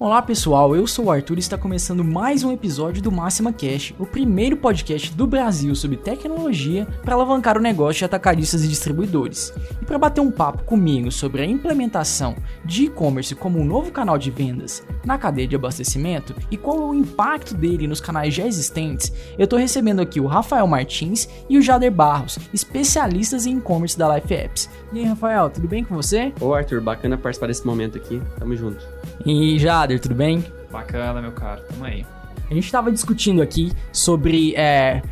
Olá pessoal, eu sou o Arthur e está começando mais um episódio do Máxima Cash, o primeiro podcast do Brasil sobre tecnologia para alavancar o negócio de atacadistas e distribuidores. E para bater um papo comigo sobre a implementação de e-commerce como um novo canal de vendas na cadeia de abastecimento e qual é o impacto dele nos canais já existentes, eu estou recebendo aqui o Rafael Martins e o Jader Barros, especialistas em e-commerce da Life Apps. E aí, Rafael, tudo bem com você? Ô Arthur, bacana participar desse momento aqui, tamo junto. E Jader, tudo bem? Bacana, meu caro. Tamo aí. A gente estava discutindo aqui sobre é,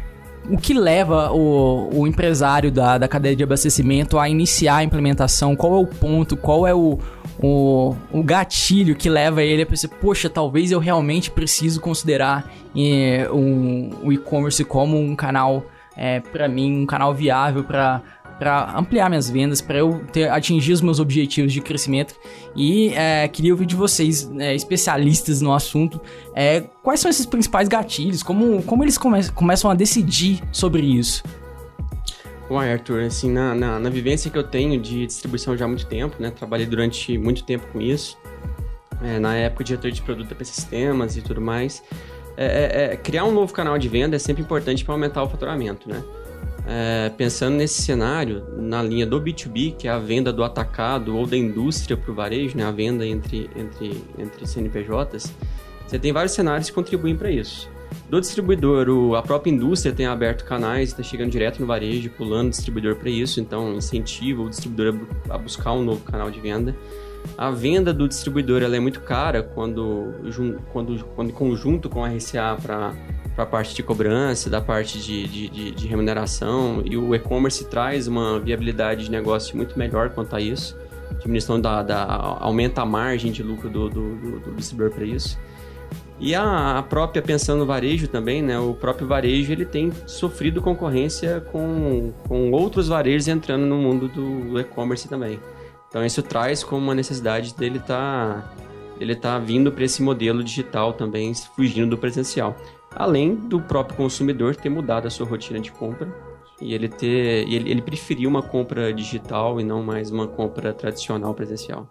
o que leva o, o empresário da, da cadeia de abastecimento a iniciar a implementação, qual é o ponto, qual é o, o, o gatilho que leva ele a pensar, poxa, talvez eu realmente preciso considerar é, um, o e-commerce como um canal, é, para mim, um canal viável para para ampliar minhas vendas, para eu ter, atingir os meus objetivos de crescimento. E é, queria ouvir de vocês, é, especialistas no assunto, é, quais são esses principais gatilhos, como, como eles come começam a decidir sobre isso. Uai, Arthur, assim, na, na, na, vivência que eu tenho de distribuição já há muito tempo, né? Trabalhei durante muito tempo com isso. É, na época, diretor de produto para sistemas e tudo mais. É, é, criar um novo canal de venda é sempre importante para aumentar o faturamento, né? É, pensando nesse cenário, na linha do B2B, que é a venda do atacado ou da indústria para o varejo, né, a venda entre, entre, entre CNPJs, você tem vários cenários que contribuem para isso. Do distribuidor, o, a própria indústria tem aberto canais, está chegando direto no varejo, pulando o distribuidor para isso, então incentiva o distribuidor a buscar um novo canal de venda. A venda do distribuidor ela é muito cara quando, quando, quando em conjunto com a RCA para a parte de cobrança, da parte de, de, de, de remuneração, e o e-commerce traz uma viabilidade de negócio muito melhor quanto a isso. Diminuição da, da aumenta a margem de lucro do, do, do, do distribuidor para isso. E a, própria, pensando no varejo também, né? O próprio varejo, ele tem sofrido concorrência com, com outros varejos entrando no mundo do e-commerce também. Então isso traz como uma necessidade dele estar tá, ele tá vindo para esse modelo digital também, fugindo do presencial além do próprio consumidor ter mudado a sua rotina de compra e ele ter ele, ele uma compra digital e não mais uma compra tradicional presencial.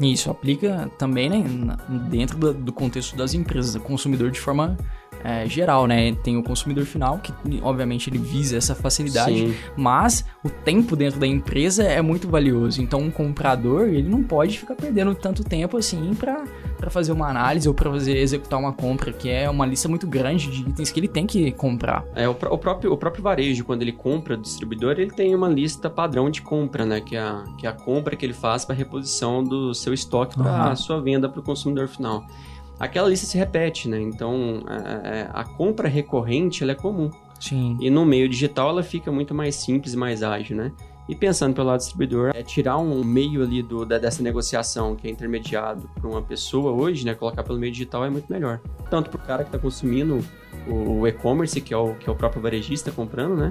Isso aplica também né, dentro do, do contexto das empresas, do consumidor de forma é, geral, né? Tem o consumidor final, que obviamente ele visa essa facilidade, Sim. mas o tempo dentro da empresa é muito valioso. Então, um comprador, ele não pode ficar perdendo tanto tempo assim para fazer uma análise ou para fazer executar uma compra, que é uma lista muito grande de itens que ele tem que comprar. É, o, o próprio, o próprio varejo, quando ele compra do distribuidor, ele tem uma lista padrão de compra, né? Que é a, que é a compra que ele faz para reposição do seu estoque para uhum. a sua venda para o consumidor final aquela lista se repete, né? Então, a, é, é, a compra recorrente, ela é comum. Sim. E no meio digital, ela fica muito mais simples e mais ágil, né? E pensando pelo lado distribuidor, é tirar um meio ali do, da, dessa negociação que é intermediado para uma pessoa hoje, né? Colocar pelo meio digital é muito melhor. Tanto para o cara que está consumindo o, o e-commerce, que, é o, que é o próprio varejista comprando, né?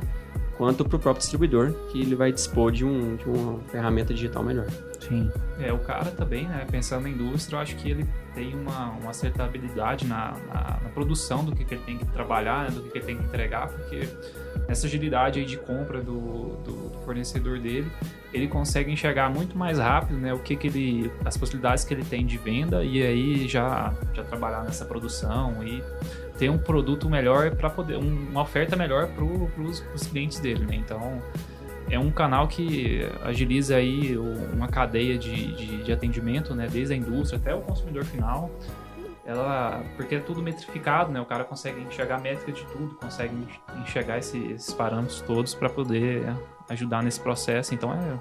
Quanto para o próprio distribuidor, que ele vai dispor de, um, de uma ferramenta digital melhor. Sim. É, o cara também, né? Pensando na indústria, eu acho que ele tem uma, uma certa habilidade na, na, na produção do que, que, ele tem que trabalhar, né, do que, que, ele tem que entregar, porque essa agilidade de compra do, do, do, fornecedor dele, ele consegue enxergar muito mais rápido, né, o que, que ele, as possibilidades que ele tem de venda e aí já, já trabalhar nessa produção e ter um produto melhor para poder, uma oferta melhor para os clientes dele, né? Então é um canal que agiliza aí uma cadeia de, de, de, atendimento, né? Desde a indústria até o consumidor final. Ela, porque é tudo metrificado, né? O cara consegue enxergar a métrica de tudo, consegue enxergar esses, esses parâmetros todos para poder ajudar nesse processo. Então é,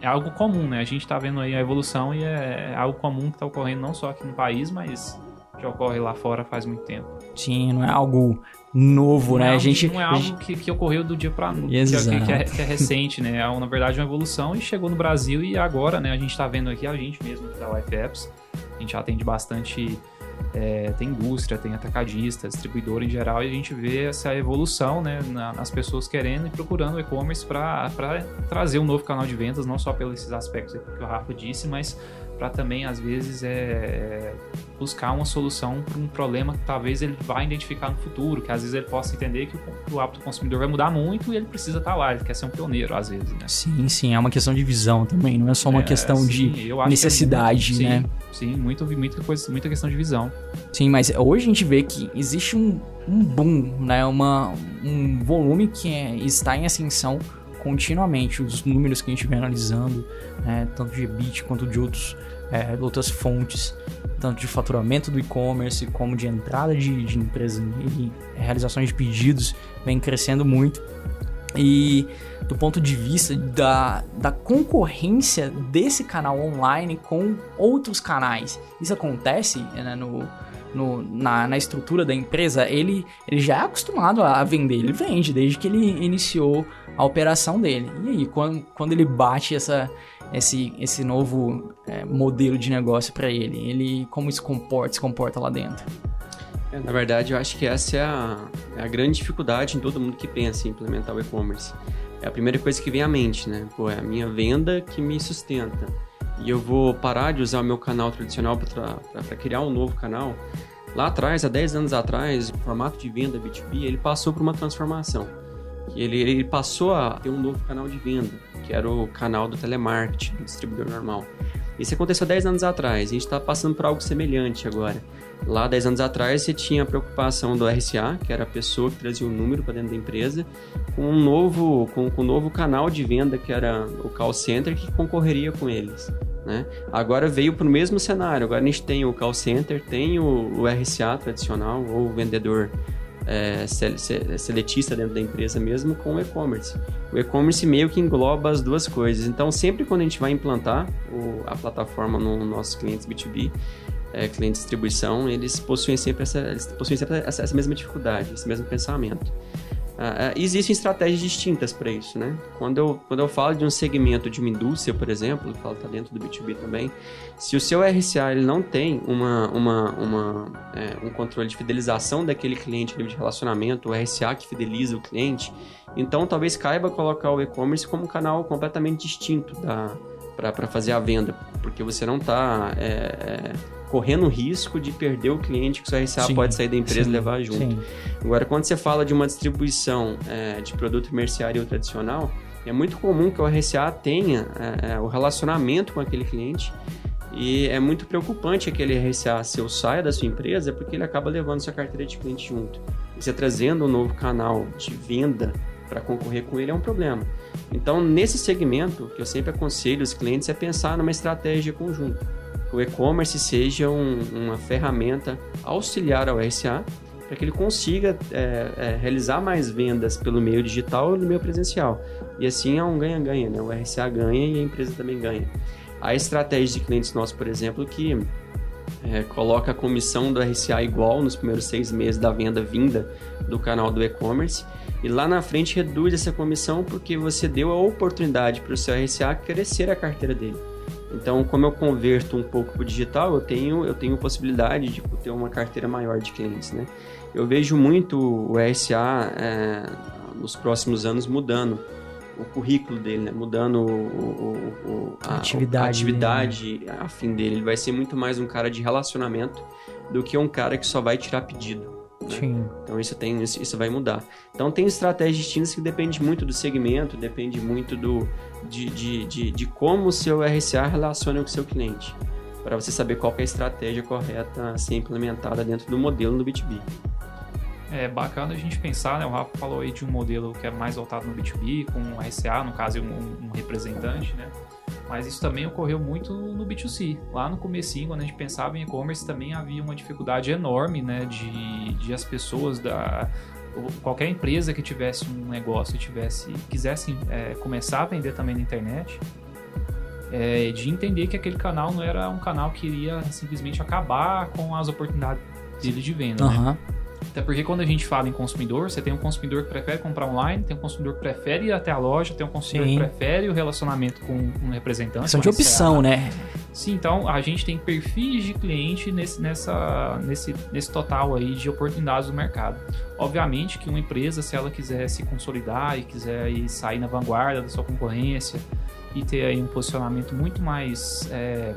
é algo comum, né? A gente está vendo aí a evolução e é, é algo comum que está ocorrendo não só aqui no país, mas já ocorre lá fora faz muito tempo. Sim, não é algo novo, não né? É a gente não é algo que, que ocorreu do dia para noite, que, que, é, que é recente, né? É na verdade uma evolução e chegou no Brasil e agora, né? A gente está vendo aqui a gente mesmo da Life Apps, a gente atende bastante é, tem indústria, tem atacadista, distribuidor em geral, e a gente vê essa evolução né, na, nas pessoas querendo e procurando e-commerce para trazer um novo canal de vendas, não só pelos aspectos que o Rafa disse, mas para também, às vezes, é, é buscar uma solução para um problema que talvez ele vá identificar no futuro, que às vezes ele possa entender que o, o hábito do consumidor vai mudar muito e ele precisa estar tá lá, ele quer ser um pioneiro, às vezes, né? Sim, sim, é uma questão de visão também, não é só uma é, questão sim, de necessidade, é né? Sim, muito, muita, coisa, muita questão de visão. Sim, mas hoje a gente vê que existe um, um boom, né? Uma, um volume que é, está em ascensão continuamente. Os números que a gente vem analisando, né, tanto de EBIT quanto de outros, é, outras fontes, tanto de faturamento do e-commerce como de entrada de, de empresas e realizações de pedidos, vem crescendo muito. E do ponto de vista da, da concorrência desse canal online com outros canais, isso acontece né, no, no, na, na estrutura da empresa, ele, ele já é acostumado a vender, ele vende desde que ele iniciou a operação dele. E aí, quando, quando ele bate essa, esse, esse novo é, modelo de negócio para ele, ele como se comporta, se comporta lá dentro? É, na verdade, eu acho que essa é a, é a grande dificuldade em todo mundo que pensa em implementar o e-commerce. É a primeira coisa que vem à mente, né? Pô, é a minha venda que me sustenta e eu vou parar de usar o meu canal tradicional para criar um novo canal, lá atrás, há 10 anos atrás, o formato de venda B2B, ele passou por uma transformação. Ele, ele passou a ter um novo canal de venda, que era o canal do telemarketing, do distribuidor normal. Isso aconteceu 10 anos atrás, a gente está passando por algo semelhante agora. Lá, 10 anos atrás, você tinha a preocupação do RCA, que era a pessoa que trazia o número para dentro da empresa, com um novo, com, com um novo canal de venda, que era o call center, que concorreria com eles. Né? Agora veio para o mesmo cenário. Agora a gente tem o call center, tem o, o RCA tradicional, ou o vendedor é, seletista dentro da empresa mesmo, com o e-commerce. O e-commerce meio que engloba as duas coisas. Então, sempre quando a gente vai implantar o, a plataforma no nossos clientes B2B, é, cliente de distribuição, eles possuem sempre essa, possuem sempre essa, essa mesma dificuldade, esse mesmo pensamento. Uh, existem estratégias distintas para isso, né? Quando eu, quando eu falo de um segmento de uma indústria, por exemplo, que está dentro do B2B também, se o seu RCA ele não tem uma, uma, uma é, um controle de fidelização daquele cliente, nível de relacionamento, o RCA que fideliza o cliente, então talvez caiba colocar o e-commerce como um canal completamente distinto para fazer a venda, porque você não está... É, é, correndo o risco de perder o cliente que o seu RCA sim, pode sair da empresa sim, e levar junto. Sim. Agora, quando você fala de uma distribuição é, de produto merceário tradicional, é muito comum que o RCA tenha é, é, o relacionamento com aquele cliente e é muito preocupante aquele RCA, se eu saia da sua empresa, porque ele acaba levando sua carteira de cliente junto. E você trazendo um novo canal de venda para concorrer com ele é um problema. Então, nesse segmento, que eu sempre aconselho os clientes é pensar numa estratégia conjunta que o e-commerce seja um, uma ferramenta auxiliar ao RSA para que ele consiga é, é, realizar mais vendas pelo meio digital e no meio presencial. E assim é um ganha-ganha, né? O RSA ganha e a empresa também ganha. Há estratégias de clientes nossos, por exemplo, que é, coloca a comissão do RSA igual nos primeiros seis meses da venda vinda do canal do e-commerce e lá na frente reduz essa comissão porque você deu a oportunidade para o seu RSA crescer a carteira dele. Então, como eu converto um pouco para o digital, eu tenho, eu tenho possibilidade de ter uma carteira maior de clientes, né? Eu vejo muito o RSA é, nos próximos anos mudando o currículo dele, né? mudando o, o, o a, atividade, a atividade dele. a fim dele. Ele vai ser muito mais um cara de relacionamento do que um cara que só vai tirar pedido. Né? Então isso tem isso, isso vai mudar. Então tem estratégias distintas que depende muito do segmento, depende muito do de, de, de, de como o seu RCA relaciona com o seu cliente, para você saber qual é a estratégia correta a ser implementada dentro do modelo do B2B. É bacana a gente pensar, né? O Rafa falou aí de um modelo que é mais voltado no B2B, com um RCA, no caso, um, um representante, né? Mas isso também ocorreu muito no B2C. Lá no comecinho, quando a gente pensava em e-commerce, também havia uma dificuldade enorme, né, de, de as pessoas da qualquer empresa que tivesse um negócio e tivesse quisesse é, começar a vender também na internet, é, de entender que aquele canal não era um canal que iria simplesmente acabar com as oportunidades dele de venda, uhum. né? Até porque quando a gente fala em consumidor, você tem um consumidor que prefere comprar online, tem um consumidor que prefere ir até a loja, tem um consumidor Sim. que prefere o relacionamento com um representante. Questão com de opção, né? Sim, então a gente tem perfis de cliente nesse, nessa, nesse, nesse total aí de oportunidades do mercado. Obviamente que uma empresa, se ela quiser se consolidar e quiser aí sair na vanguarda da sua concorrência e ter aí um posicionamento muito mais é,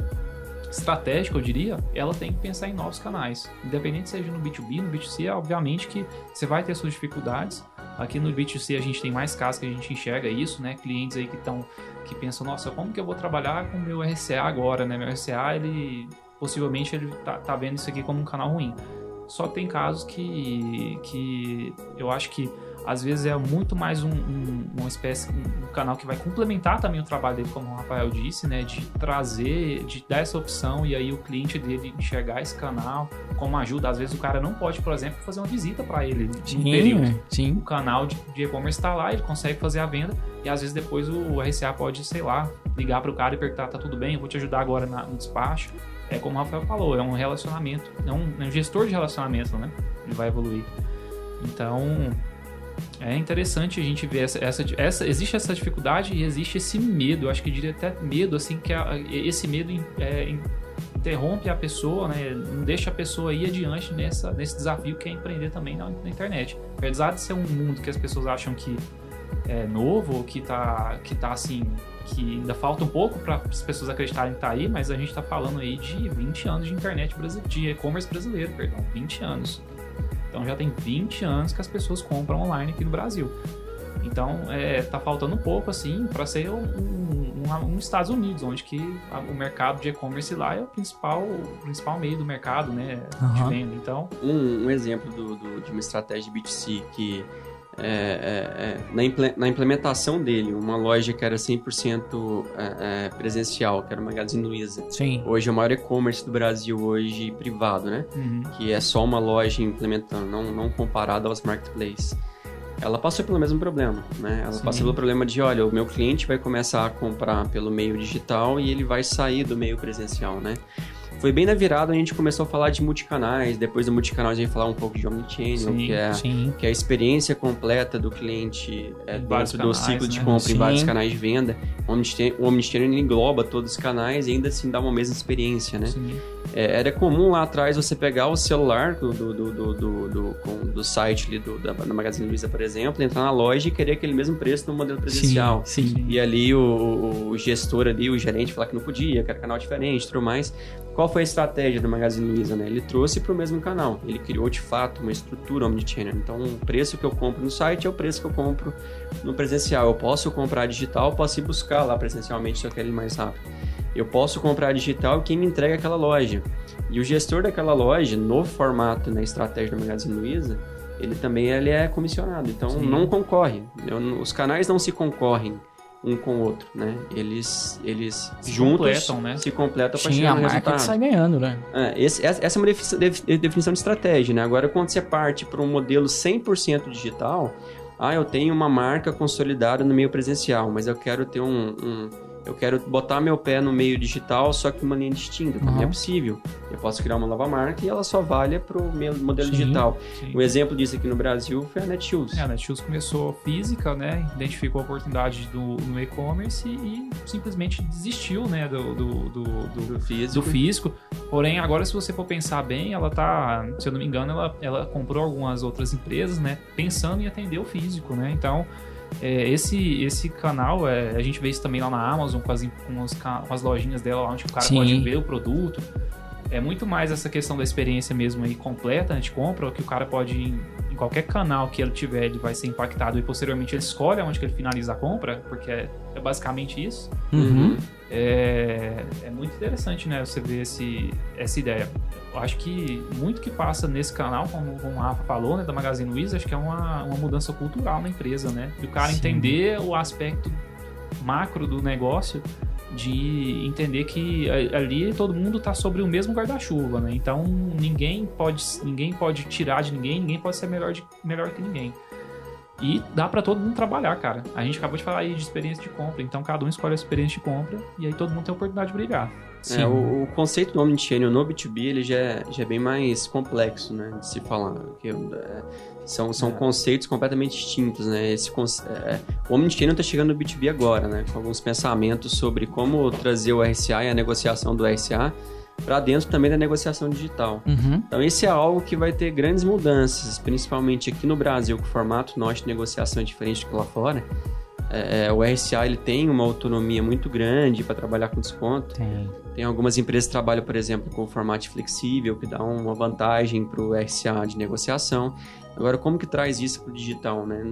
estratégico, eu diria, ela tem que pensar em novos canais. Independente seja no B2B, no B2C, obviamente que você vai ter suas dificuldades. Aqui no B2C a gente tem mais casos que a gente enxerga isso, né? Clientes aí que estão que pensam, nossa, como que eu vou trabalhar com meu RCA agora, né? Meu RCA, ele possivelmente ele tá, tá vendo isso aqui como um canal ruim. Só tem casos que, que eu acho que às vezes é muito mais um, um- uma espécie, um, canal que vai complementar também o trabalho dele, como o Rafael disse, né? De trazer, de dar essa opção e aí o cliente dele enxergar esse canal como ajuda. Às vezes o cara não pode, por exemplo, fazer uma visita para ele no período Sim, sim. o canal de de e-commerce está lá, ele consegue fazer a venda e às vezes depois o RCA pode, sei lá, ligar para o cara e perguntar: tá tudo bem, eu vou te ajudar agora na- no despacho. É como o Rafael falou, é um relacionamento, é um, é um gestor de relacionamento, né? Ele vai evoluir. Então é interessante a gente ver essa, essa, essa- existe essa dificuldade e existe esse medo, acho que eu diria até medo, assim, que a- esse medo é, in- interrompe a pessoa, né? Não deixa a pessoa ir adiante nessa, nesse desafio que é empreender também na, na internet. Apesar de ser um mundo que as pessoas acham que é novo, que tá, que tá assim, que ainda falta um pouco para as pessoas acreditarem que tá aí, mas a gente tá falando aí de 20 anos de internet brasileira, de e-commerce brasileiro, perdão, 20 anos. Então já tem 20 anos que as pessoas compram online aqui no Brasil. Então, é, tá faltando um pouco, assim, para ser um, um, um- um Estados Unidos, onde que a- o mercado de e-commerce lá é o principal, o principal meio do mercado, né, Aham. de venda. Então, Um, um exemplo do- do- de uma estratégia de B2C que é, é, é, na, imple- na implementação dele, uma loja que era 100% é, é, presencial, que era o Magazine Luiza. Sim. Hoje é o maior e-commerce do Brasil, hoje privado, né? uhum, Que é só uma loja implementando, não, não comparado aos marketplaces. Ela passou pelo mesmo problema, né? Ela Sim. passou pelo problema de, olha, o meu cliente vai começar a comprar pelo meio digital e ele vai sair do meio presencial, né? Foi bem na virada a gente começou a falar de multicanais, depois do multicanal a gente falar um pouco de omnichannel, Sim, que é Sim. que é a experiência completa do cliente é, Em dentro do ciclo de né? compra em Sim. vários canais de venda. O Omnichannel, o Omnichannel engloba todos os canais e ainda assim dá uma mesma experiência, né? É, era comum lá atrás você pegar o celular do, do, do, do, do, do- com- do site ali do, da, da Magazine Luiza, por exemplo, entrar na loja e querer aquele mesmo preço no modelo presencial. Sim, sim. E ali o, o- gestor ali, o gerente falar que não podia, que era canal diferente e tudo mais. Qual foi a estratégia do Magazine Luiza, né? Ele trouxe para o mesmo canal. Ele criou de fato uma estrutura omnichannel. Então, o preço que eu compro no site é o preço que eu compro no presencial. Eu posso comprar digital, posso ir buscar lá presencialmente se eu quero ir mais rápido. Eu posso comprar digital e quem me entrega aquela loja. E o gestor daquela loja, no formato, na estratégia do Magazine Luiza, ele também ele é comissionado. Então, Sim. não concorre. Eu os canais não se concorrem um com o outro, né? Eles, eles Se juntos completam, né? se completam para chegar a no marca resultado. que sai ganhando, né? É, esse- essa é uma defi- defi- definição de estratégia, né? Agora, quando você parte para um modelo 100% digital, ah, eu tenho uma marca consolidada no meio presencial, mas eu quero ter um... um- eu quero botar meu pé no meio digital, só que uma linha distinta. Também Uhum. é possível. Eu posso criar uma nova marca e ela só valha para o meu modelo Sim. digital. sim. Um exemplo disso aqui no Brasil foi a Netshoes. É, a Netshoes começou física, né? Identificou a oportunidade do, no e-commerce e, e simplesmente desistiu, né? Do, do, do, do- do físico. do físico. Porém, agora se você for pensar bem, ela tá, se eu não me engano, ela, ela comprou algumas outras empresas, né? Pensando em atender o físico, né? Então, é, esse, esse canal, é, a gente vê isso também lá na Amazon com as, com as, com as lojinhas dela, lá onde o cara Sim. pode ver o produto. É muito mais essa questão da experiência mesmo aí completa, né, de compra, que o cara pode qualquer canal que ele tiver, ele vai ser impactado e posteriormente ele escolhe onde que ele finaliza a compra, porque é, é basicamente isso. Uhum. É, é muito interessante, né? Você ver esse, essa ideia. Eu acho que muito que passa nesse canal, como, como o Rafa falou, né, da Magazine Luiza, acho que é uma, uma mudança cultural na empresa, né? Do cara Sim. entender o aspecto macro do negócio, de entender que ali todo mundo está sobre o mesmo guarda-chuva, né? Então ninguém pode, ninguém pode tirar de ninguém, ninguém pode ser melhor, de, melhor que ninguém. E dá para todo mundo trabalhar, cara. A gente acabou de falar aí de experiência de compra, então cada um escolhe a experiência de compra e aí todo mundo tem a oportunidade de brigar. É, o, o, conceito do Omnichannel no B2B ele já é, já é bem mais complexo, né, de se falar. Porque, é, são, são é. conceitos completamente distintos, né? Esse, é, o Omnichannel está chegando no B2B agora, né? Com alguns pensamentos sobre como trazer o RCA e a negociação do RCA para dentro também da negociação digital. Uhum. Então, esse é algo que vai ter grandes mudanças, principalmente aqui no Brasil, que o formato nosso de negociação é diferente do que lá fora. É, é o RCA ele tem uma autonomia muito grande para trabalhar com desconto. Tem. Tem algumas empresas que trabalham, por exemplo, com formato flexível, que dá uma vantagem para o RCA de negociação. Agora, como que traz isso para o digital? Né?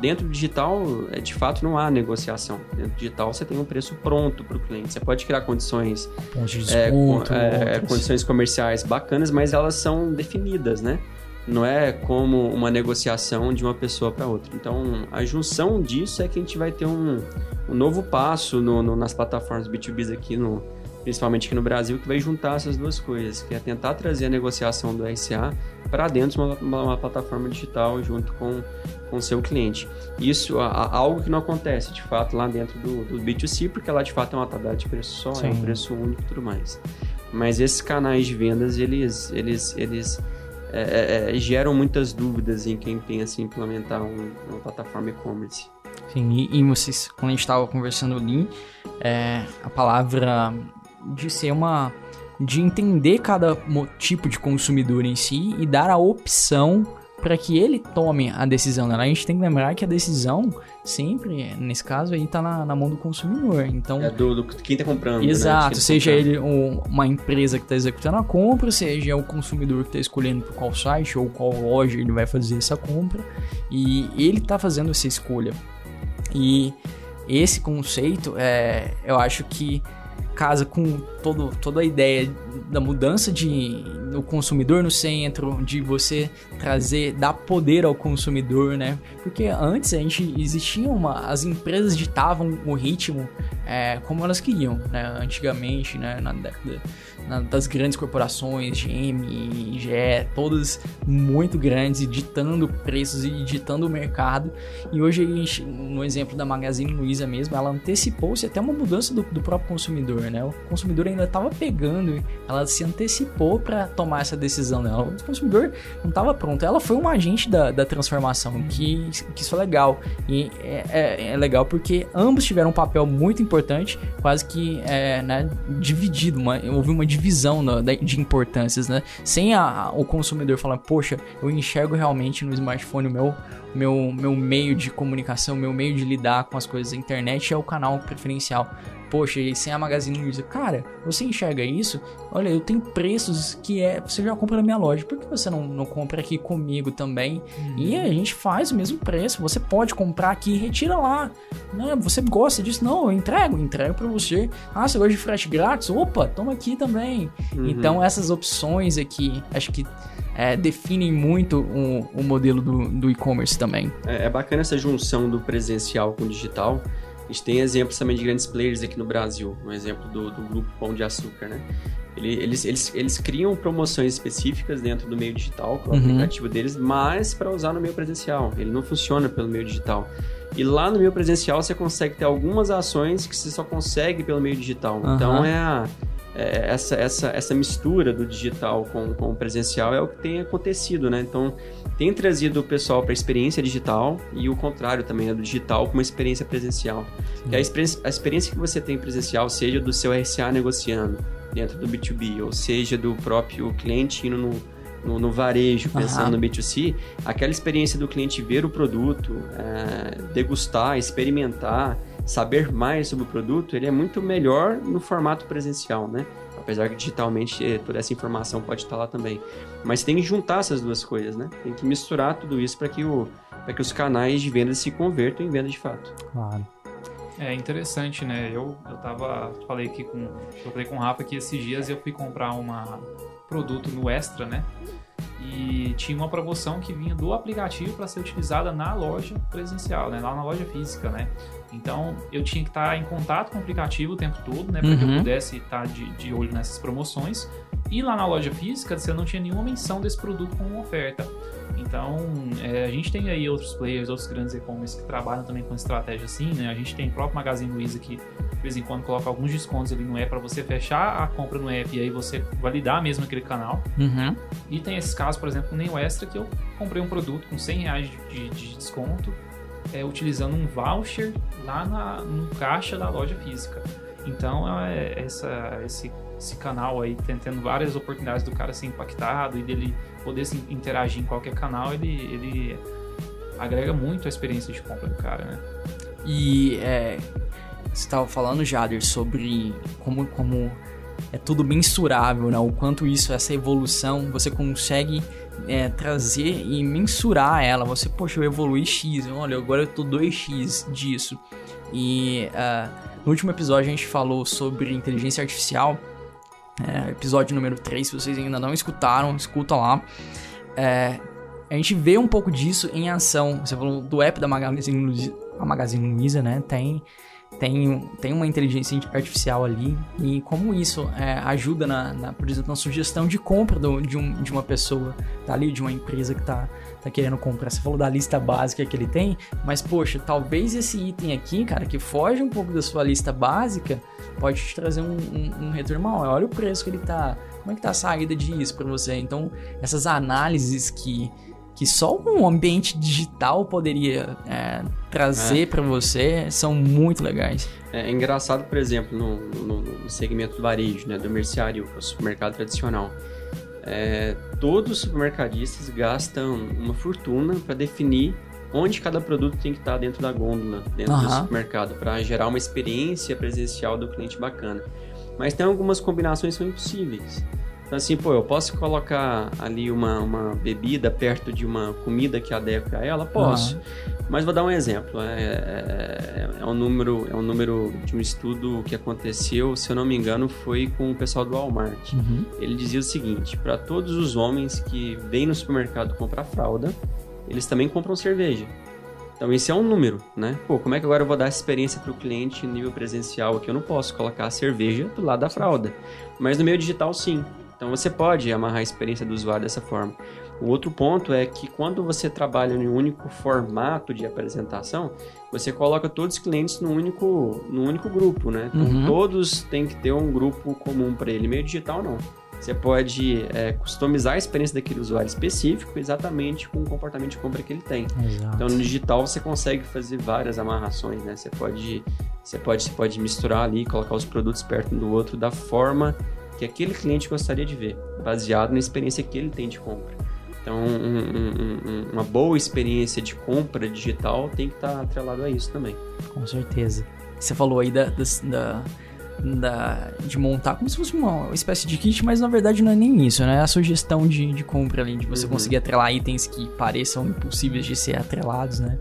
dentro do digital, é, de fato, não há negociação. Dentro do digital, você tem um preço pronto para o cliente. Você pode criar condições, de desconto, é, é, condições comerciais bacanas, mas elas são definidas, né? Não é como uma negociação de uma pessoa para outra. Então, a junção disso é que a gente vai ter um, um novo passo no, no, nas plataformas B2B aqui no, principalmente aqui no Brasil, que vai juntar essas duas coisas, que é tentar trazer a negociação do RCA para dentro de uma, uma, uma, plataforma digital junto com o seu cliente. Isso é algo que não acontece, de fato, lá dentro do, do B2C, porque lá, de fato, é uma tabela de preço só, Sim. é um preço único e tudo mais. Mas esses canais de vendas, eles, eles, eles é, é, é geram muitas dúvidas em quem pensa em implementar um, uma plataforma e-commerce. Sim, e, e vocês, quando a gente estava conversando ali, é, a palavra de ser uma de entender cada tipo de consumidor em si e dar a opção para que ele tome a decisão. Né? A gente tem que lembrar que a decisão sempre, nesse caso aí, tá na, na mão do consumidor. Então, é do, do quem tá comprando. Né? Exato, né? seja ele um, uma empresa que está executando a compra, seja o consumidor que está escolhendo por qual site ou qual loja ele vai fazer essa compra. E ele está fazendo essa escolha. E esse conceito, é, eu acho que casa com todo, toda a ideia da mudança de o consumidor no centro, de você trazer, dar poder ao consumidor, né? Porque antes a gente existia uma, as empresas ditavam o ritmo é, como elas queriam, né? Antigamente, né? Na década na, das grandes corporações, GM, GE, todas muito grandes, ditando preços e ditando o mercado. E hoje, gente, no exemplo da Magazine Luiza mesmo, ela antecipou-se até uma mudança do, do próprio consumidor, né? O consumidor ainda estava pegando, ela se antecipou para tomar essa decisão dela. O consumidor não estava pronto. Ela foi um agente da, da transformação, que, que isso é legal. E é, é, é legal porque ambos tiveram um papel muito importante, quase que é, né, dividido. Uma, houve uma divisão no, de importâncias, né? Sem a, o consumidor falar, poxa, eu enxergo realmente no smartphone o meu, meu, meu meio de comunicação, meu meio de lidar com as coisas. A internet é o canal preferencial poxa, e sem a Magazine Luiza, cara, você enxerga isso? Olha, eu tenho preços que é, você já compra na minha loja, por que você não, não compra aqui comigo também? Uhum. E a gente faz o mesmo preço, você pode comprar aqui e retira lá, né? Você gosta disso? Não, eu entrego, entrego para você. Ah, você gosta de frete grátis? Opa, toma aqui também. Uhum. Então, essas opções aqui, acho que é, definem muito o, o modelo do, do e-commerce também. É, é bacana essa junção do presencial com o digital, a gente tem exemplos também de grandes players aqui no Brasil. Um exemplo do, do grupo Pão de Açúcar, né? Eles, eles, eles criam promoções específicas dentro do meio digital, com o uhum. aplicativo deles, mas para usar no meio presencial. Ele não funciona pelo meio digital. E lá no meio presencial você consegue ter algumas ações que você só consegue pelo meio digital. Uhum. Então é a, é, essa, essa, essa mistura do digital com, com o presencial é o que tem acontecido, né? Então, tem trazido o pessoal para a experiência digital e o contrário também, é do digital com uma experiência presencial. Que a experiência, a experiência que você tem presencial, seja do seu RCA negociando dentro do B2B, ou seja do próprio cliente indo no, no, no varejo, pensando uhum. no B2C, aquela experiência do cliente ver o produto, é, degustar, experimentar, saber mais sobre o produto, ele é muito melhor no formato presencial, né? Apesar que digitalmente eh, toda essa informação pode estar lá também. Mas tem que juntar essas duas coisas, né? Tem que misturar tudo isso para que, o, que os canais de venda se convertam em venda de fato. Claro. É interessante, né? Eu, eu tava. Falei aqui com. Eu falei com o Rafa que esses dias eu fui comprar um produto no Extra, né? E tinha uma promoção que vinha do aplicativo para ser utilizada na loja presencial, né? Lá na loja física, né? Então, eu tinha que estar em contato com o aplicativo o tempo todo, né? Para que eu Uhum. pudesse estar de, de olho nessas promoções. E lá na loja física, você não tinha nenhuma menção desse produto como oferta. Então, é, a gente tem aí outros players, outros grandes e-commerce que trabalham também com estratégia assim, né? A gente tem o próprio Magazine Luiza que de vez em quando coloca alguns descontos ali no app para você fechar a compra no app e aí você validar mesmo aquele canal. Uhum. E tem esses casos, por exemplo, nem o Extra, que eu comprei um produto com 100 reais de, de- de desconto, é, utilizando um voucher lá na, no caixa da loja física. Então, é, essa, esse, esse canal aí, tendo várias oportunidades do cara ser impactado e dele poder se interagir em qualquer canal, ele, ele agrega muito a experiência de compra do cara, né? E é, você estava falando, Jader, sobre como, como é tudo mensurável, né? O quanto isso, essa evolução, você consegue é, trazer e mensurar ela. Você, poxa, eu evolui X, olha, agora eu tô 2X disso. E ah, no último episódio a gente falou sobre inteligência artificial. É, episódio número 3, se vocês ainda não escutaram, escuta lá. É, a gente vê um pouco disso em ação. Você falou do app da Magazine Luiza, a Magazine Luiza, né? Tem, tem, tem uma inteligência artificial ali e como isso é, ajuda, na, na, por exemplo, na sugestão de compra do- de, um, de uma pessoa, tá ali, de uma empresa que tá, tá querendo comprar. Você falou da lista básica que ele tem, mas poxa, talvez esse item aqui, cara, que foge um pouco da sua lista básica, pode te trazer um, um, um retorno maior. Olha o preço que ele tá. Como é que tá a saída disso para você? Então, essas análises que, que só um ambiente digital poderia é, trazer para você são muito legais. É engraçado, por exemplo, no, no- no segmento do varejo, né, do mercearia, é o supermercado tradicional. É, todos os supermercadistas gastam uma fortuna para definir onde cada produto tem que estar dentro da gôndola, dentro do Aham. supermercado, para gerar uma experiência presencial do cliente bacana. Mas tem algumas combinações que são impossíveis. Então, assim, pô, eu posso colocar ali uma, uma bebida perto de uma comida que adequa a ela? Posso. Mas vou dar um exemplo. É, é- é um número, é um número de um estudo que aconteceu, se eu não me engano, foi com o pessoal do Walmart. Uhum. Ele dizia o seguinte: para todos os homens que vêm no supermercado comprar fralda, eles também compram cerveja. Então esse é um número, né? Pô, como é que agora eu vou dar essa experiência para o cliente nível presencial aqui? Eu não posso colocar a cerveja do lado da fralda. Mas no meio digital, sim. Então você pode amarrar a experiência do usuário dessa forma. O outro ponto é que quando você trabalha em um único formato de apresentação, você coloca todos os clientes num único, num único grupo, né? Então Uhum. todos têm que ter um grupo comum para ele. Meio digital não. Você pode é, customizar a experiência daquele usuário específico exatamente com o comportamento de compra que ele tem. Exato. Então no digital você consegue fazer várias amarrações, né? Você pode, você pode, você pode misturar ali, colocar os produtos perto um do outro da forma que aquele cliente gostaria de ver, baseado na experiência que ele tem de compra. Então um- um- um- uma boa experiência de compra digital tem que estar atrelado a isso também. Com certeza. Você falou aí da, da, da- de montar como se fosse uma espécie de kit, mas na verdade não é nem isso, né? É a sugestão de, de compra ali, de você Uhum. conseguir atrelar itens que pareçam impossíveis de ser atrelados, né?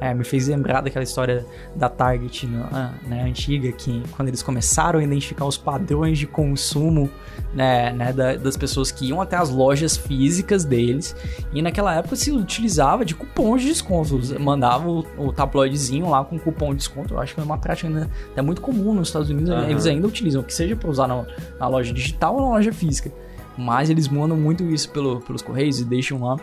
É, me fez lembrar daquela história da Target né, né, antiga, que quando eles começaram a identificar os padrões de consumo né, né, da- das pessoas que iam até as lojas físicas deles, e naquela época se utilizava de cupons de desconto, mandava o, o tabloidezinho lá com cupom de desconto, eu acho que é uma prática ainda é muito comum nos Estados Unidos, Aham. eles ainda utilizam, que seja para usar na, na loja digital ou na loja física, mas eles mandam muito isso pelo, pelos correios e deixam lá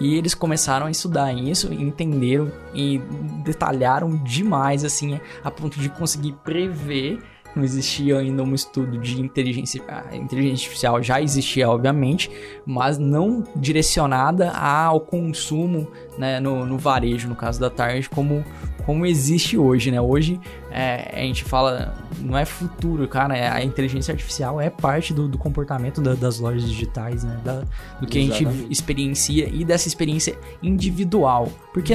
e eles começaram a estudar isso, entenderam e detalharam demais, assim, a ponto de conseguir prever. Não existia ainda um estudo de inteligência, a inteligência artificial, já existia, obviamente, mas não direcionada ao consumo né, no, no varejo, no caso da Target, como, como existe hoje, né? Hoje é, a gente fala, não é futuro, cara, é- a inteligência artificial é parte do, do comportamento da- das lojas digitais, né? Da- do que a gente Exatamente. experiencia e dessa experiência individual. Porque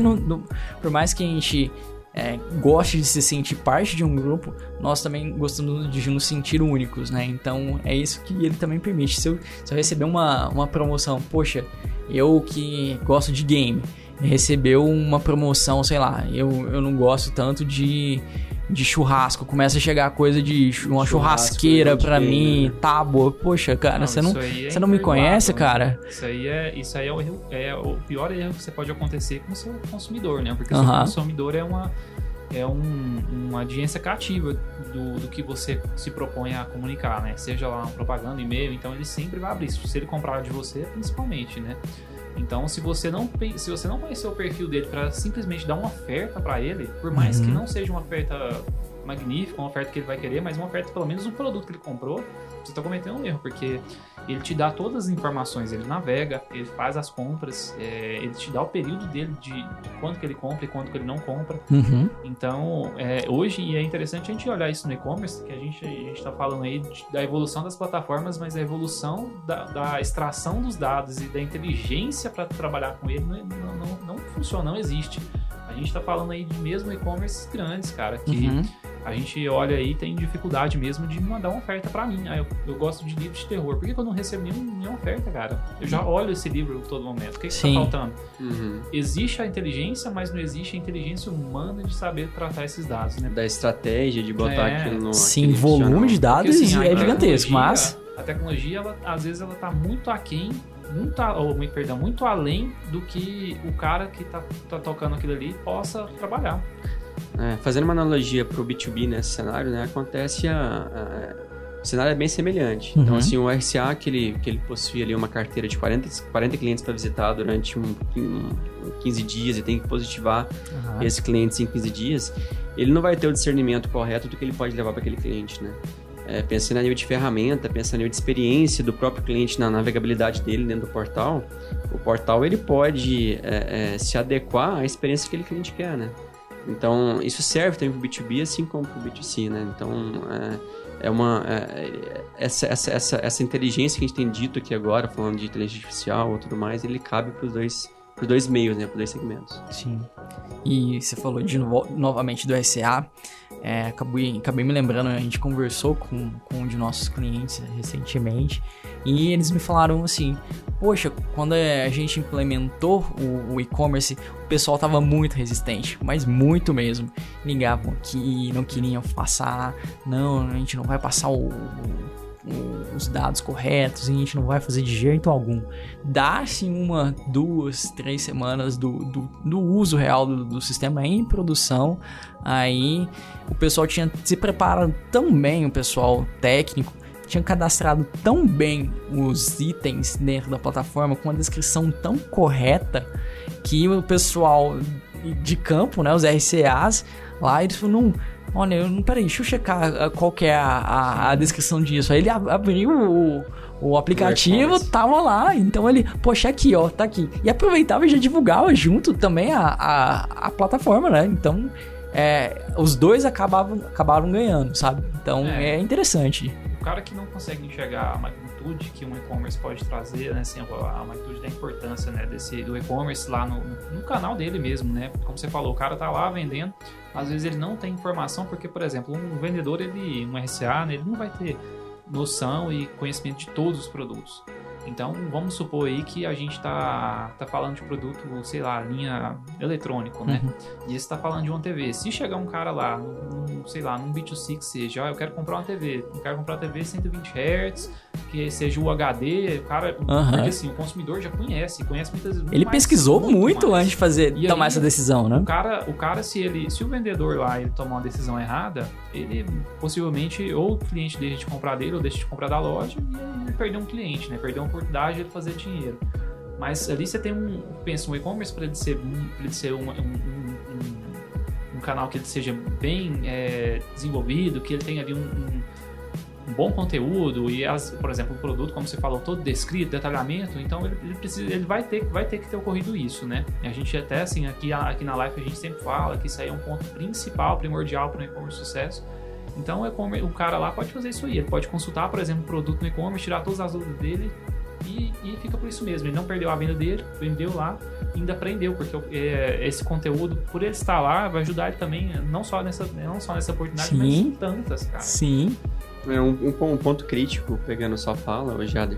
por mais que a gente é, goste de se sentir parte de um grupo, nós também gostamos de nos sentir únicos, né? Então é isso que ele também permite. Se eu, se eu receber uma, uma promoção, poxa, eu que gosto de game, recebeu uma promoção, sei lá, eu, eu não gosto tanto de, de churrasco, começa a chegar coisa de uma Churrasco, churrasqueira game, mim, né? tábua, poxa, cara, você não, isso aí é você não me conhece, né? cara? Isso aí é, isso aí é, o, erro- é o pior erro que você pode acontecer com o seu consumidor, né? Porque o seu Aham. consumidor é uma, é um, uma audiência cativa do, do, que você se propõe a comunicar, né? Seja lá uma propaganda, e-mail, então ele sempre vai abrir. Se ele comprar de você, principalmente, né? Então, se você não se você não conhecer o perfil dele para simplesmente dar uma oferta para ele, por mais uhum. que não seja uma oferta magnífica, uma oferta que ele vai querer, mas uma oferta pelo menos o produto que ele comprou, você está cometendo um erro, porque ele te dá todas as informações, ele navega, ele faz as compras, é, ele te dá o período dele de, de quanto que ele compra e quanto que ele não compra. Uhum. Então, é, hoje é interessante a gente olhar isso no e-commerce, que a gente está falando aí de, da evolução das plataformas, mas a evolução da, da extração dos dados e da inteligência para trabalhar com ele não, não, não, não funciona, não existe. A gente está falando aí de mesmo e-commerce grandes, cara, que uhum a gente olha aí tem dificuldade mesmo de mandar uma oferta para mim. Ah, eu, eu, gosto de livros de terror. Por que, eu não recebo nenhum, nenhuma oferta, cara? Eu já olho esse livro todo momento. O que, que tá faltando? Uhum. Existe a inteligência, mas não existe a inteligência humana de saber tratar esses dados, né? Da estratégia de botar é. aquilo no. Sim, volume de dados Porque, assim, é gigantesco, mas. A tecnologia, ela, às vezes, ela tá muito aquém muito, ou, perdão, muito além do que o cara que tá, tá tocando aquilo ali possa trabalhar. É, fazendo uma analogia para o B2B nesse cenário, né, acontece a, a o cenário é bem semelhante. Então, uhum. Então, assim, o RCA, que ele, que ele possui ali uma carteira de 40, 40 clientes para visitar durante um, um, 15 dias e tem que positivar uhum. esses clientes em 15 dias, ele não vai ter o discernimento correto do que ele pode levar para aquele cliente, né? É, pensando a nível de ferramenta, pensando a nível de experiência do próprio cliente na navegabilidade dele dentro do portal, o portal ele pode é, é, se adequar à experiência que aquele cliente quer, né? Então, isso serve também para o B2B, assim como para o B2C, né? Então, é, é uma... É, essa, essa, essa, essa inteligência que a gente tem dito aqui agora, falando de inteligência artificial ou tudo mais, ele cabe para os dois, dois meios, né? Para os dois segmentos. Sim. E você falou de novo, novamente do SA. É, acabei, acabei me lembrando, a gente conversou com, com um de nossos clientes recentemente e eles me falaram assim: Poxa, quando a gente implementou o, o e-commerce, o pessoal tava muito resistente, mas muito mesmo. Ligavam aqui, não queriam passar, não, a gente não vai passar o, os dados corretos a gente não vai fazer de jeito algum. Dá-se uma, duas, três semanas do, do, do uso real do, do, sistema em produção, aí o pessoal tinha se preparado tão bem, o pessoal técnico, tinha cadastrado tão bem os itens dentro da plataforma com uma descrição tão correta que o pessoal de campo, né, os RCAs, lá eles não Olha, eu, peraí, deixa eu checar ah, qual que é a, a, a descrição disso. Aí ele abriu o, o aplicativo, tava lá. Então ele, poxa, aqui, ó, tá aqui. E aproveitava e já divulgava junto também a, a, a plataforma, né? Então, é, os dois acabavam, acabaram ganhando, sabe? Então é, é interessante. O cara que não consegue enxergar a magnitude que um e-commerce pode trazer, né? Assim, a magnitude da importância né, desse, do e-commerce lá no, no canal dele mesmo, né? Como você falou, o cara tá lá vendendo às vezes ele não tem informação, porque, por exemplo, um vendedor, ele, um RCA, né, ele não vai ter noção e conhecimento de todos os produtos. Então, vamos supor aí que a gente está tá falando de produto, sei lá, linha eletrônico, né? Uhum. E você está falando de uma TV. Se chegar um cara lá, num, sei lá, num B2C que seja, ah, eu quero comprar uma TV, eu quero comprar uma TV 120 Hz, que seja o HD, o cara, uhum. porque assim, o consumidor já conhece, conhece muitas vezes. Ele mais, pesquisou muito, muito antes de fazer, e tomar aí, essa decisão, né? O cara, o cara, se ele, se o vendedor lá ele tomar uma decisão errada, ele possivelmente ou o cliente deixa de comprar dele ou deixa de comprar da loja e ele perdeu um cliente, né? Perdeu uma oportunidade de fazer dinheiro. Mas ali você tem um, pensa, um e-commerce para ele ser, pra ele ser um, um, um, um, canal que ele seja bem é, desenvolvido, que ele tenha ali um um bom conteúdo e, as, por exemplo, o produto, como você falou, todo descrito, detalhamento, então ele, ele, precisa, ele vai, ter, vai ter que ter ocorrido isso, né? A gente até, assim, aqui, aqui na live a gente sempre fala que isso aí é um ponto principal, primordial para o e-commerce sucesso. Então o cara lá pode fazer isso aí, ele pode consultar, por exemplo, o produto no e-commerce, tirar todas as dúvidas dele e, e, fica por isso mesmo. Ele não perdeu a venda dele, vendeu lá, ainda aprendeu, porque é, esse conteúdo, por ele estar lá, vai ajudar ele também, não só nessa, não só nessa oportunidade, Sim. mas em tantas, cara. Sim. É um, um, um ponto crítico, pegando sua fala, Jader.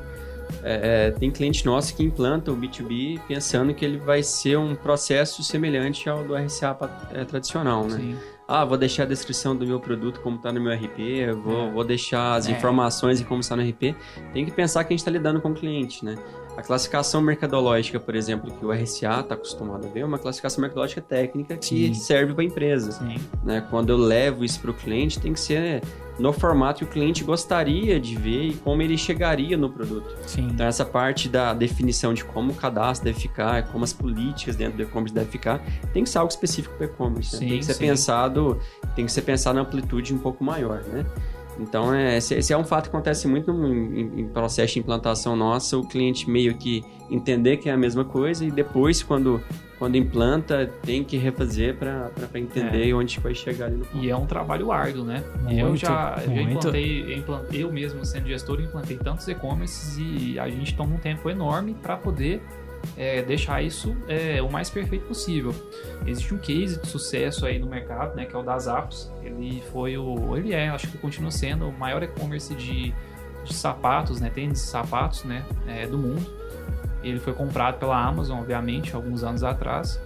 É, é, tem cliente nosso que implanta o B2B pensando que ele vai ser um processo semelhante ao do RCA é, tradicional, né? Sim. Ah, vou deixar a descrição do meu produto como está no meu RP, vou, é. vou deixar as é. informações e como está no RP. Tem que pensar que a gente está lidando com o cliente, né? A classificação mercadológica, por exemplo, que o RSA está acostumado a ver, é uma classificação mercadológica técnica que Sim. serve para a empresa. Né? Quando eu levo isso para o cliente, tem que ser no formato que o cliente gostaria de ver e como ele chegaria no produto. Sim. Então, essa parte da definição de como o cadastro deve ficar, como as políticas dentro do e-commerce devem ficar, tem que ser algo específico para o e-commerce. né? Tem que ser sim. pensado, tem que ser pensado na amplitude um pouco maior, né? Então, é, esse, esse é um fato que acontece muito no- em, em processo de implantação nossa, o cliente meio que entender que é a mesma coisa e depois, quando, quando implanta, tem que refazer para entender onde vai chegar ali no ponto. E é um trabalho árduo, né? eu Muito, já, eu já muito. implantei, implantei, eu mesmo sendo gestor, implantei tantos e-commerces e a gente toma um tempo enorme para poder é, deixar isso é, o mais perfeito possível. Existe um case de sucesso aí no mercado, né, que é o das Apps. Ele foi o, ele é, acho que continua sendo o maior e-commerce de, de sapatos, né, tênis e sapatos, né, é, do mundo. Ele foi comprado pela Amazon, obviamente, alguns anos atrás.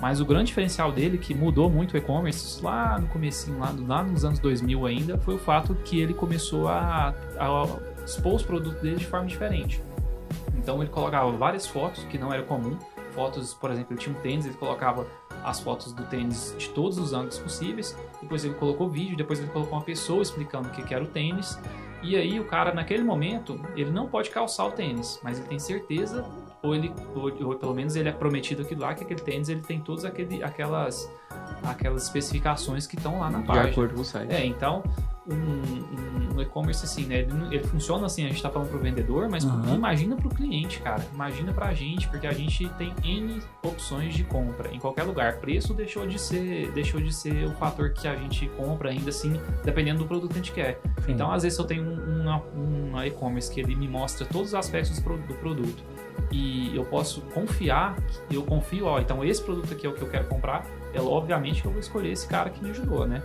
Mas o grande diferencial dele, que mudou muito o e-commerce lá no comecinho, lá, lá nos anos 2000 ainda, foi o fato que ele começou a, a expor os produtos dele de forma diferente. Então ele colocava várias fotos, que não era comum. Fotos, por exemplo, ele tinha um tênis, ele colocava as fotos do tênis de todos os ângulos possíveis. Depois ele colocou vídeo, depois ele colocou uma pessoa explicando o que era o tênis. E aí o cara, naquele momento, ele não pode calçar o tênis, mas ele tem certeza, ou ele, ou, ou pelo menos ele é prometido aquilo lá, que aquele tênis ele tem todas aquele, aquelas, aquelas especificações que estão lá na De página. acordo com o site. É, então, um, um- e-commerce assim, né? Ele, ele funciona assim, a gente tá falando pro vendedor, mas Aham. imagina pro cliente, cara. Imagina pra gente, porque a gente tem N opções de compra em qualquer lugar. Preço deixou de ser, deixou de ser o fator que a gente compra ainda assim, dependendo do produto que a gente quer. Sim. Então, às vezes eu tenho um, um e-commerce que ele me mostra todos os aspectos do produto e eu posso confiar, eu confio, ó, então esse produto aqui é o que eu quero comprar, é obviamente que eu vou escolher esse cara que me ajudou, né?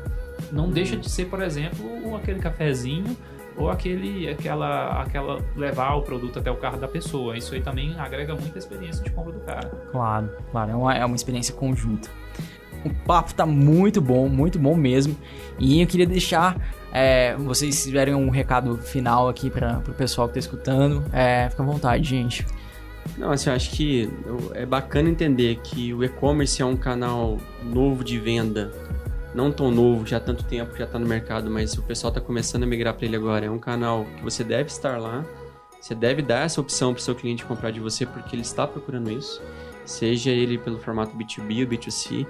Não deixa de ser, por exemplo, o- aquele cafezinho ou aquele, aquela, aquela levar o produto até o carro da pessoa. Isso aí também agrega muita experiência de compra do cara. Claro, claro, é uma, é uma experiência conjunta. O papo tá muito bom, muito bom mesmo. E eu queria deixar é, vocês tiverem um recado final aqui para o pessoal que tá escutando. É, fica à vontade, gente. Não, assim, eu acho que é bacana entender que o e-commerce é um canal novo de venda, não tão novo, já há tanto tempo, já está no mercado, mas o pessoal está começando a migrar para ele agora. É um canal que você deve estar lá, você deve dar essa opção para o seu cliente comprar de você porque ele está procurando isso, seja ele pelo formato B2B ou B2C.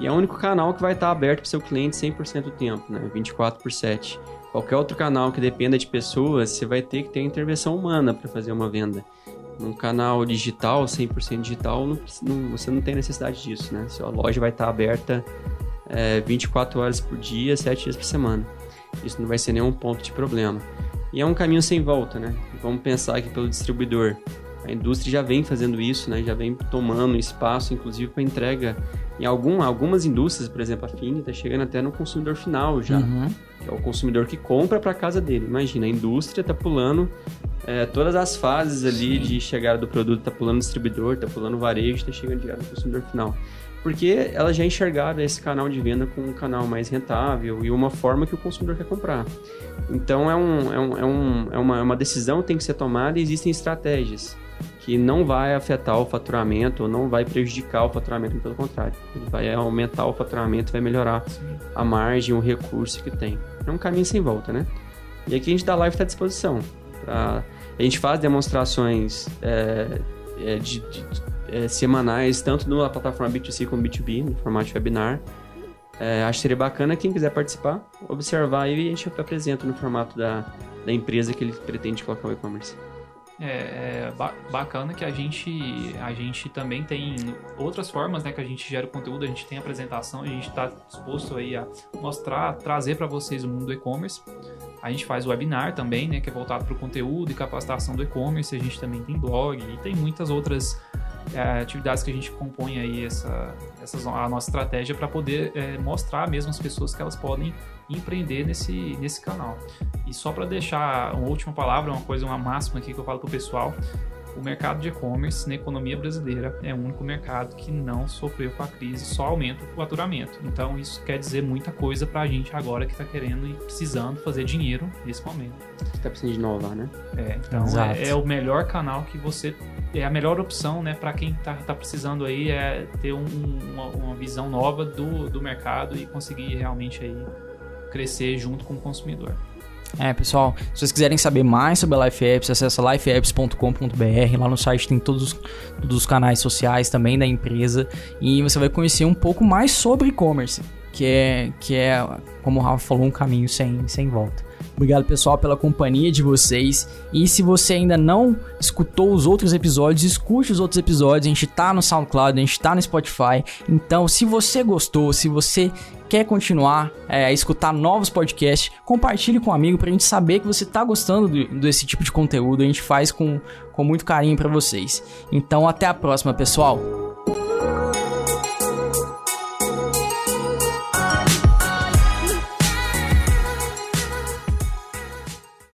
E é o único canal que vai estar aberto para o seu cliente 100% do tempo, né? 24 por 7. Qualquer outro canal que dependa de pessoas, você vai ter que ter intervenção humana para fazer uma venda num canal digital, 100% digital, não, não- você não tem necessidade disso, né? Sua loja vai estar aberta é, 24 horas por dia, 7 dias por semana. Isso não vai ser nenhum ponto de problema. E é um caminho sem volta, né? Vamos pensar aqui pelo distribuidor. A indústria já vem fazendo isso, né? Já vem tomando espaço, inclusive, para entrega. Em algum, algumas indústrias, por exemplo, a Fini está chegando até no consumidor final já Uhum. que é o consumidor que compra para casa dele. Imagina, a indústria está pulando é, todas as fases ali Sim. de chegada do produto, está pulando o distribuidor, está pulando o varejo, está chegando direto no consumidor final. Porque elas já enxergaram esse canal de venda como um canal mais rentável e uma forma que o consumidor quer comprar. Então é, um, é, um, é, um, é, uma, é uma decisão que tem que ser tomada e existem estratégias que não vai afetar o faturamento ou não vai prejudicar o faturamento, pelo contrário. Ele vai aumentar o faturamento, vai melhorar a margem, o recurso que tem. É um caminho sem volta, né? E aqui a gente da live está à disposição. pra- A gente faz demonstrações é, é, de, de- é, semanais, tanto na plataforma B2C como B2B, no formato webinar. É, acho que seria bacana quem quiser participar, observar e a gente apresenta no formato da, da empresa que ele pretende colocar o e-commerce. É, é ba- bacana que a gente, a gente também tem outras formas, né, que a gente gera o conteúdo, a gente tem apresentação, a gente está disposto aí a mostrar, trazer para vocês o mundo do e-commerce. A gente faz webinar também, né, que é voltado para o conteúdo e capacitação do e-commerce. A gente também tem blog e tem muitas outras atividades que a gente compõe aí essa, essas, a nossa estratégia para poder é, mostrar mesmo às pessoas que elas podem empreender nesse, nesse canal. E só para deixar uma última palavra, uma coisa, uma máxima aqui que eu falo pro pessoal, o mercado de e-commerce na economia brasileira é o único mercado que não sofreu com a crise, só aumenta o faturamento. Então isso quer dizer muita coisa pra gente agora que está querendo e precisando fazer dinheiro nesse momento. Está precisando de inovar, né? É, então Exato. é, é o melhor canal que você é a melhor opção, né, para quem está tá precisando aí é ter um, uma, uma, visão nova do, do mercado e conseguir realmente aí crescer junto com o consumidor. É, pessoal, se vocês quiserem saber mais sobre a Life Apps, acessa lifeapps.com.br. Lá no site tem todos, todos os canais sociais também da empresa e você vai conhecer um pouco mais sobre e-commerce, que é, que é, como o Rafa falou, um caminho sem, sem volta. Obrigado, pessoal, pela companhia de vocês. E se você ainda não escutou os outros episódios, escute os outros episódios. A gente tá no SoundCloud, a gente tá no Spotify. Então, se você gostou, se você quer continuar é, a escutar novos podcasts, compartilhe com um amigo pra gente saber que você tá gostando do, desse tipo de conteúdo. A gente faz com, com muito carinho para vocês. Então, até a próxima, pessoal.